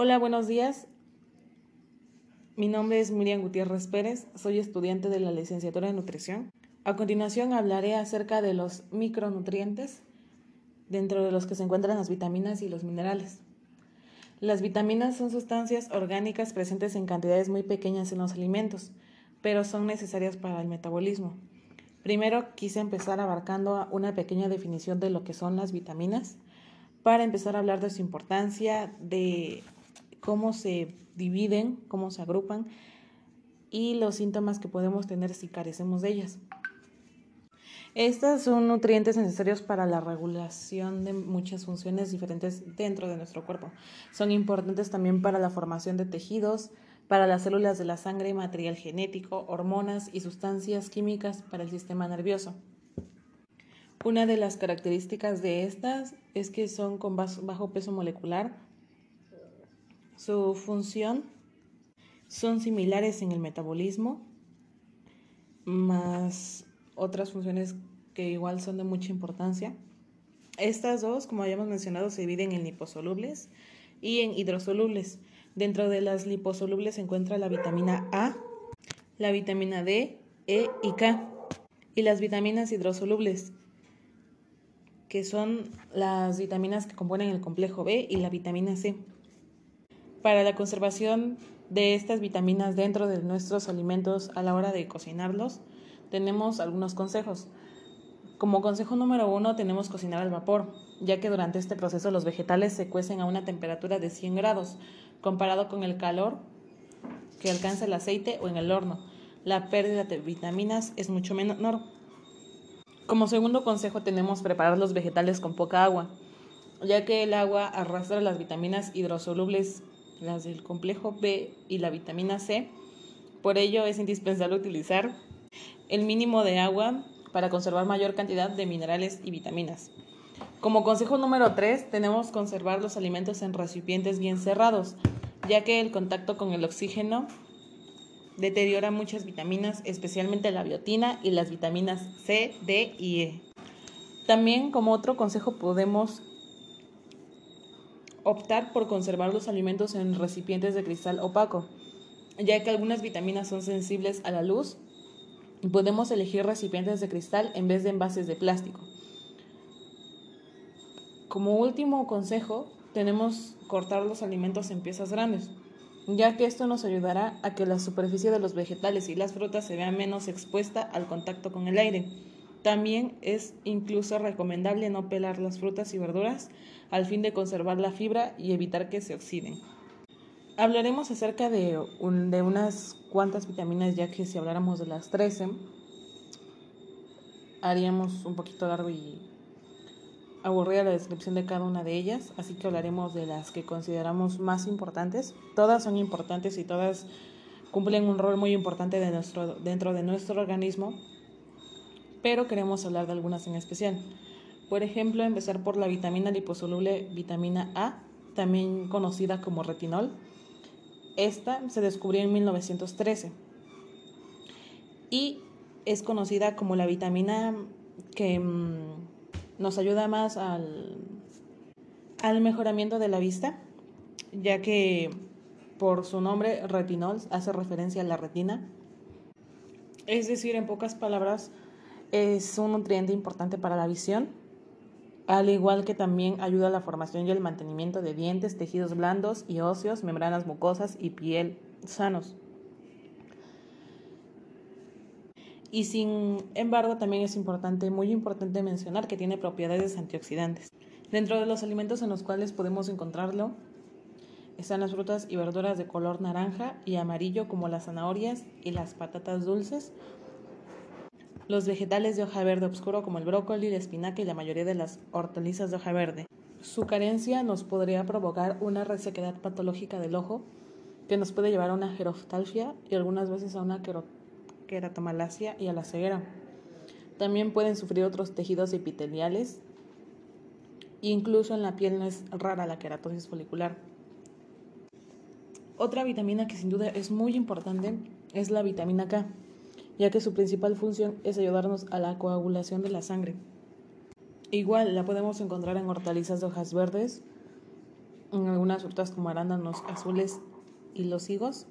Hola, buenos días. Mi nombre es Miriam Gutiérrez Pérez, soy estudiante de la licenciatura en nutrición. A continuación hablaré acerca de los micronutrientes, dentro de los que se encuentran las vitaminas y los minerales. Las vitaminas son sustancias orgánicas presentes en cantidades muy pequeñas en los alimentos, pero son necesarias para el metabolismo. Primero quise empezar abarcando una pequeña definición de lo que son las vitaminas para empezar a hablar de su importancia, de cómo se dividen, cómo se agrupan y los síntomas que podemos tener si carecemos de ellas. Estas son nutrientes necesarios para la regulación de muchas funciones diferentes dentro de nuestro cuerpo. Son importantes también para la formación de tejidos, para las células de la sangre, material genético, hormonas y sustancias químicas para el sistema nervioso. Una de las características de estas es que son con bajo peso molecular. Su función son similares en el metabolismo, más otras funciones que igual son de mucha importancia. Estas dos, como habíamos mencionado, se dividen en liposolubles y en hidrosolubles. Dentro de las liposolubles se encuentra la vitamina A, la vitamina D, E y K. Y las vitaminas hidrosolubles, que son las vitaminas que componen el complejo B y la vitamina C. Para la conservación de estas vitaminas dentro de nuestros alimentos a la hora de cocinarlos, tenemos algunos consejos. Como consejo número uno tenemos cocinar al vapor, ya que durante este proceso los vegetales se cuecen a una temperatura de 100 grados, comparado con el calor que alcanza el aceite o en el horno. La pérdida de vitaminas es mucho menor. Como segundo consejo tenemos preparar los vegetales con poca agua, ya que el agua arrastra las vitaminas hidrosolubles, las del complejo B y la vitamina C. Por ello es indispensable utilizar el mínimo de agua para conservar mayor cantidad de minerales y vitaminas. Como consejo número 3, tenemos conservar los alimentos en recipientes bien cerrados, ya que el contacto con el oxígeno deteriora muchas vitaminas, especialmente la biotina y las vitaminas C, D y E. También como otro consejo podemos optar por conservar los alimentos en recipientes de cristal opaco, ya que algunas vitaminas son sensibles a la luz podemos elegir recipientes de cristal en vez de envases de plástico. Como último consejo, tenemos cortar los alimentos en piezas grandes ya que esto nos ayudará a que la superficie de los vegetales y las frutas se vea menos expuesta al contacto con el aire. También es incluso recomendable no pelar las frutas y verduras al fin de conservar la fibra y evitar que se oxiden. Hablaremos acerca de, de unas cuantas vitaminas, ya que si habláramos de las 13, haríamos un poquito largo y aburrida la descripción de cada una de ellas, así que hablaremos de las que consideramos más importantes. Todas son importantes y todas cumplen un rol muy importante de nuestro, dentro de nuestro organismo, pero queremos hablar de algunas en especial. Por ejemplo, empezar por la vitamina liposoluble vitamina A, también conocida como retinol. Esta se descubrió en 1913 y es conocida como la vitamina que mm, nos ayuda más al, al mejoramiento de la vista, ya que por su nombre retinol hace referencia a la retina. Es decir, en pocas palabras, es un nutriente importante para la visión, al igual que también ayuda a la formación y el mantenimiento de dientes, tejidos blandos y óseos, membranas mucosas y piel sanos. Y sin embargo, también es importante, muy importante mencionar que tiene propiedades antioxidantes. Dentro de los alimentos en los cuales podemos encontrarlo están las frutas y verduras de color naranja y amarillo como las zanahorias y las patatas dulces, los vegetales de hoja verde oscuro como el brócoli, la espinaca y la mayoría de las hortalizas de hoja verde. Su carencia nos podría provocar una resequedad patológica del ojo que nos puede llevar a una geroftalgia y algunas veces a una queratomalacia y a la ceguera. También pueden sufrir otros tejidos epiteliales. Incluso en la piel no es rara la queratosis folicular. Otra vitamina que sin duda es muy importante es la vitamina K, ya que su principal función es ayudarnos a la coagulación de la sangre. Igual la podemos encontrar en hortalizas de hojas verdes, en algunas frutas como arándanos azules y los higos,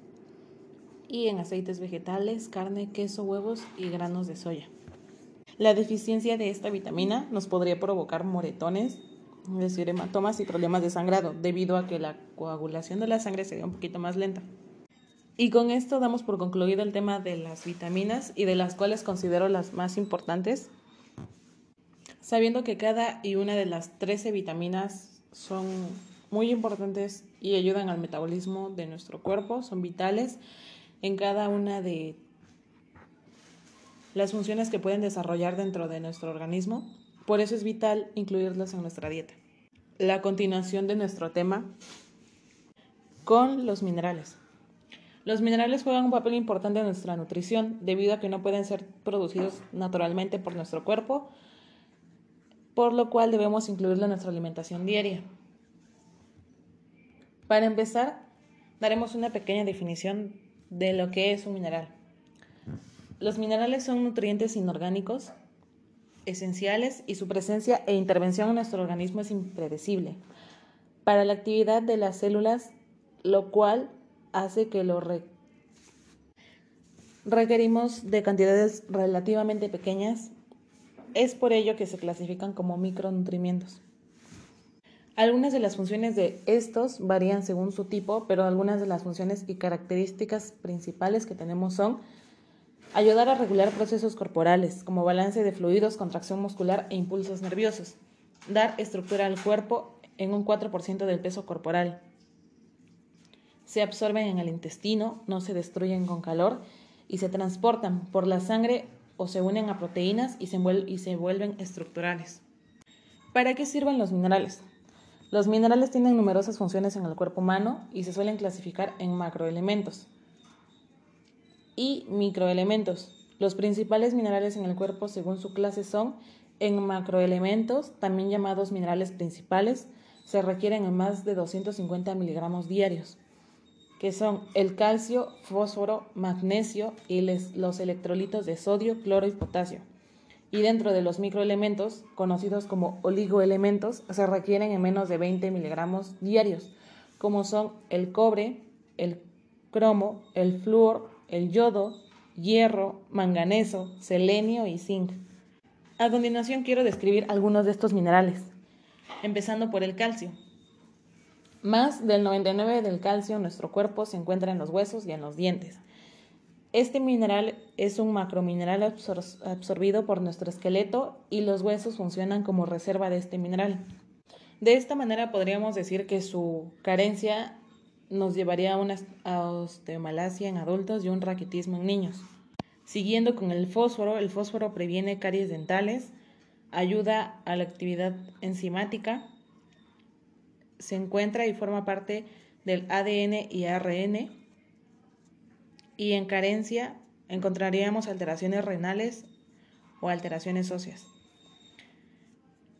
y en aceites vegetales, carne, queso, huevos y granos de soya. La deficiencia de esta vitamina nos podría provocar moretones, es decir, hematomas y problemas de sangrado, debido a que la coagulación de la sangre sería un poquito más lenta. Y con esto damos por concluido el tema de las vitaminas y de las cuales considero las más importantes, sabiendo que cada y una de las 13 vitaminas son muy importantes y ayudan al metabolismo de nuestro cuerpo, son vitales en cada una de las funciones que pueden desarrollar dentro de nuestro organismo. Por eso es vital incluirlas en nuestra dieta. La continuación de nuestro tema con los minerales. Los minerales juegan un papel importante en nuestra nutrición debido a que no pueden ser producidos naturalmente por nuestro cuerpo, por lo cual debemos incluirlo en nuestra alimentación diaria. Para empezar, daremos una pequeña definición de lo que es un mineral. Los minerales son nutrientes inorgánicos esenciales y su presencia e intervención en nuestro organismo es impredecible para la actividad de las células, lo cual hace que lo requerimos de cantidades relativamente pequeñas. Es por ello que se clasifican como micronutrimientos. Algunas de las funciones de estos varían según su tipo, pero algunas de las funciones y características principales que tenemos son ayudar a regular procesos corporales como balance de fluidos, contracción muscular e impulsos nerviosos, dar estructura al cuerpo en un 4% del peso corporal. Se absorben en el intestino, no se destruyen con calor y se transportan por la sangre o se unen a proteínas y se, vuelven estructurales. ¿Para qué sirven los minerales? Los minerales tienen numerosas funciones en el cuerpo humano y se suelen clasificar en macroelementos y microelementos. Los principales minerales en el cuerpo según su clase son en macroelementos, también llamados minerales principales, se requieren en más de 250 miligramos diarios, que son el calcio, fósforo, magnesio y los electrolitos de sodio, cloro y potasio y dentro de los microelementos, conocidos como oligoelementos, se requieren en menos de 20 miligramos diarios, como son el cobre, el cromo, el flúor, el yodo, hierro, manganeso, selenio y zinc. A continuación quiero describir algunos de estos minerales, empezando por el calcio. Más del 99% del calcio en nuestro cuerpo se encuentra en los huesos y en los dientes. Este mineral es un macromineral absorbido por nuestro esqueleto y los huesos funcionan como reserva de este mineral. De esta manera podríamos decir que su carencia nos llevaría a una osteomalacia en adultos y un raquitismo en niños. Siguiendo con el fósforo, el fósforo previene caries dentales, ayuda a la actividad enzimática, se encuentra y forma parte del ADN y ARN, y en carencia encontraríamos alteraciones renales o alteraciones óseas.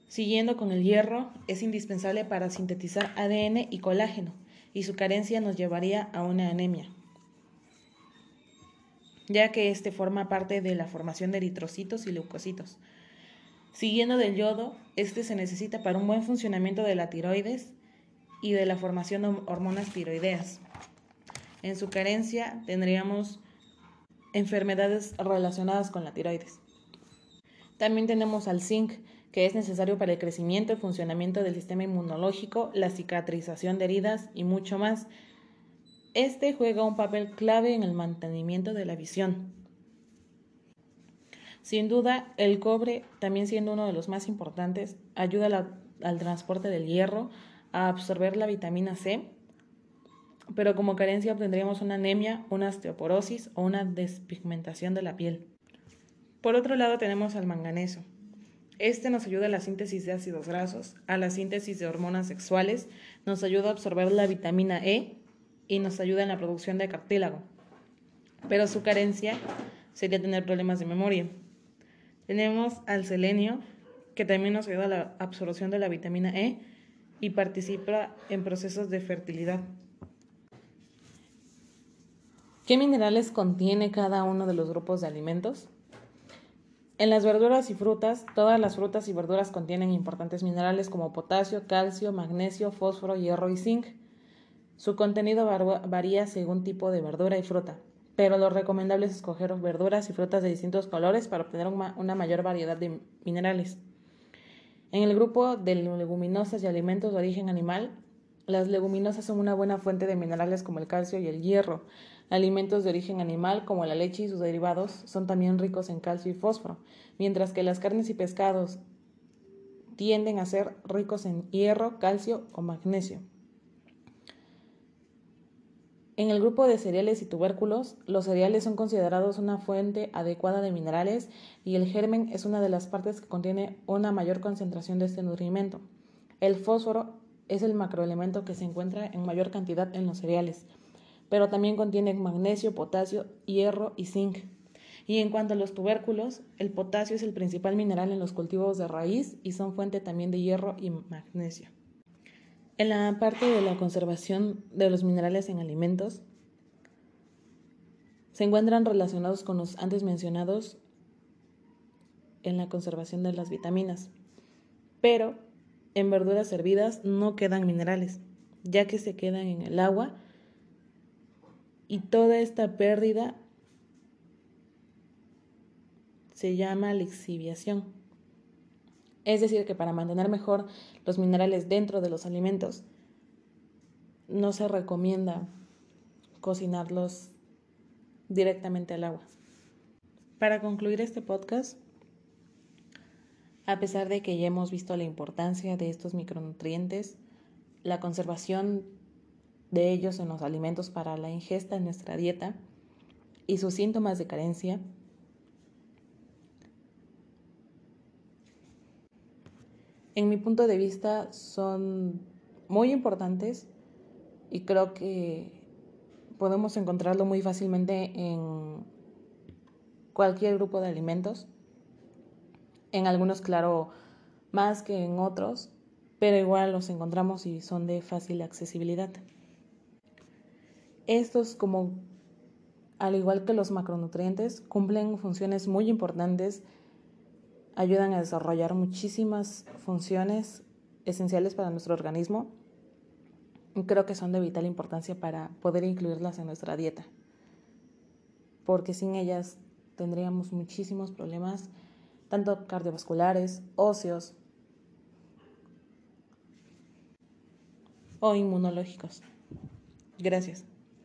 Siguiendo con el hierro, es indispensable para sintetizar ADN y colágeno, y su carencia nos llevaría a una anemia, ya que este forma parte de la formación de eritrocitos y leucocitos. Siguiendo del yodo, este se necesita para un buen funcionamiento de la tiroides y de la formación de hormonas tiroideas. En su carencia tendríamos enfermedades relacionadas con la tiroides. También tenemos al zinc, que es necesario para el crecimiento y funcionamiento del sistema inmunológico, la cicatrización de heridas y mucho más. Este juega un papel clave en el mantenimiento de la visión. Sin duda, el cobre, también siendo uno de los más importantes, ayuda al transporte del hierro, a absorber la vitamina C pero como carencia obtendríamos una anemia, una osteoporosis o una despigmentación de la piel. Por otro lado tenemos al manganeso. Este nos ayuda a la síntesis de ácidos grasos, a la síntesis de hormonas sexuales, nos ayuda a absorber la vitamina E y nos ayuda en la producción de cartílago. Pero su carencia sería tener problemas de memoria. Tenemos al selenio, que también nos ayuda a la absorción de la vitamina E y participa en procesos de fertilidad. ¿Qué minerales contiene cada uno de los grupos de alimentos? En las verduras y frutas, todas las frutas y verduras contienen importantes minerales como potasio, calcio, magnesio, fósforo, hierro y zinc. Su contenido varía según tipo de verdura y fruta, pero lo recomendable es escoger verduras y frutas de distintos colores para obtener una mayor variedad de minerales. En el grupo de leguminosas y alimentos de origen animal, las leguminosas son una buena fuente de minerales como el calcio y el hierro. Alimentos de origen animal como la leche y sus derivados son también ricos en calcio y fósforo, mientras que las carnes y pescados tienden a ser ricos en hierro, calcio o magnesio. En el grupo de cereales y tubérculos, los cereales son considerados una fuente adecuada de minerales y el germen es una de las partes que contiene una mayor concentración de este nutrimiento. El fósforo es el macroelemento que se encuentra en mayor cantidad en los cereales pero también contiene magnesio, potasio, hierro y zinc. Y en cuanto a los tubérculos, el potasio es el principal mineral en los cultivos de raíz y son fuente también de hierro y magnesio. En la parte de la conservación de los minerales en alimentos, se encuentran relacionados con los antes mencionados en la conservación de las vitaminas, pero en verduras hervidas no quedan minerales, ya que se quedan en el agua y toda esta pérdida se llama lixiviación. Es decir, que para mantener mejor los minerales dentro de los alimentos, no se recomienda cocinarlos directamente al agua. Para concluir este podcast, a pesar de que ya hemos visto la importancia de estos micronutrientes, la conservación de ellos en los alimentos para la ingesta en nuestra dieta y sus síntomas de carencia. En mi punto de vista son muy importantes y creo que podemos encontrarlo muy fácilmente en cualquier grupo de alimentos. En algunos, claro, más que en otros, pero igual los encontramos y son de fácil accesibilidad. Estos, como al igual que los macronutrientes, cumplen funciones muy importantes, ayudan a desarrollar muchísimas funciones esenciales para nuestro organismo creo que son de vital importancia para poder incluirlas en nuestra dieta, porque sin ellas tendríamos muchísimos problemas, tanto cardiovasculares, óseos o inmunológicos. Gracias.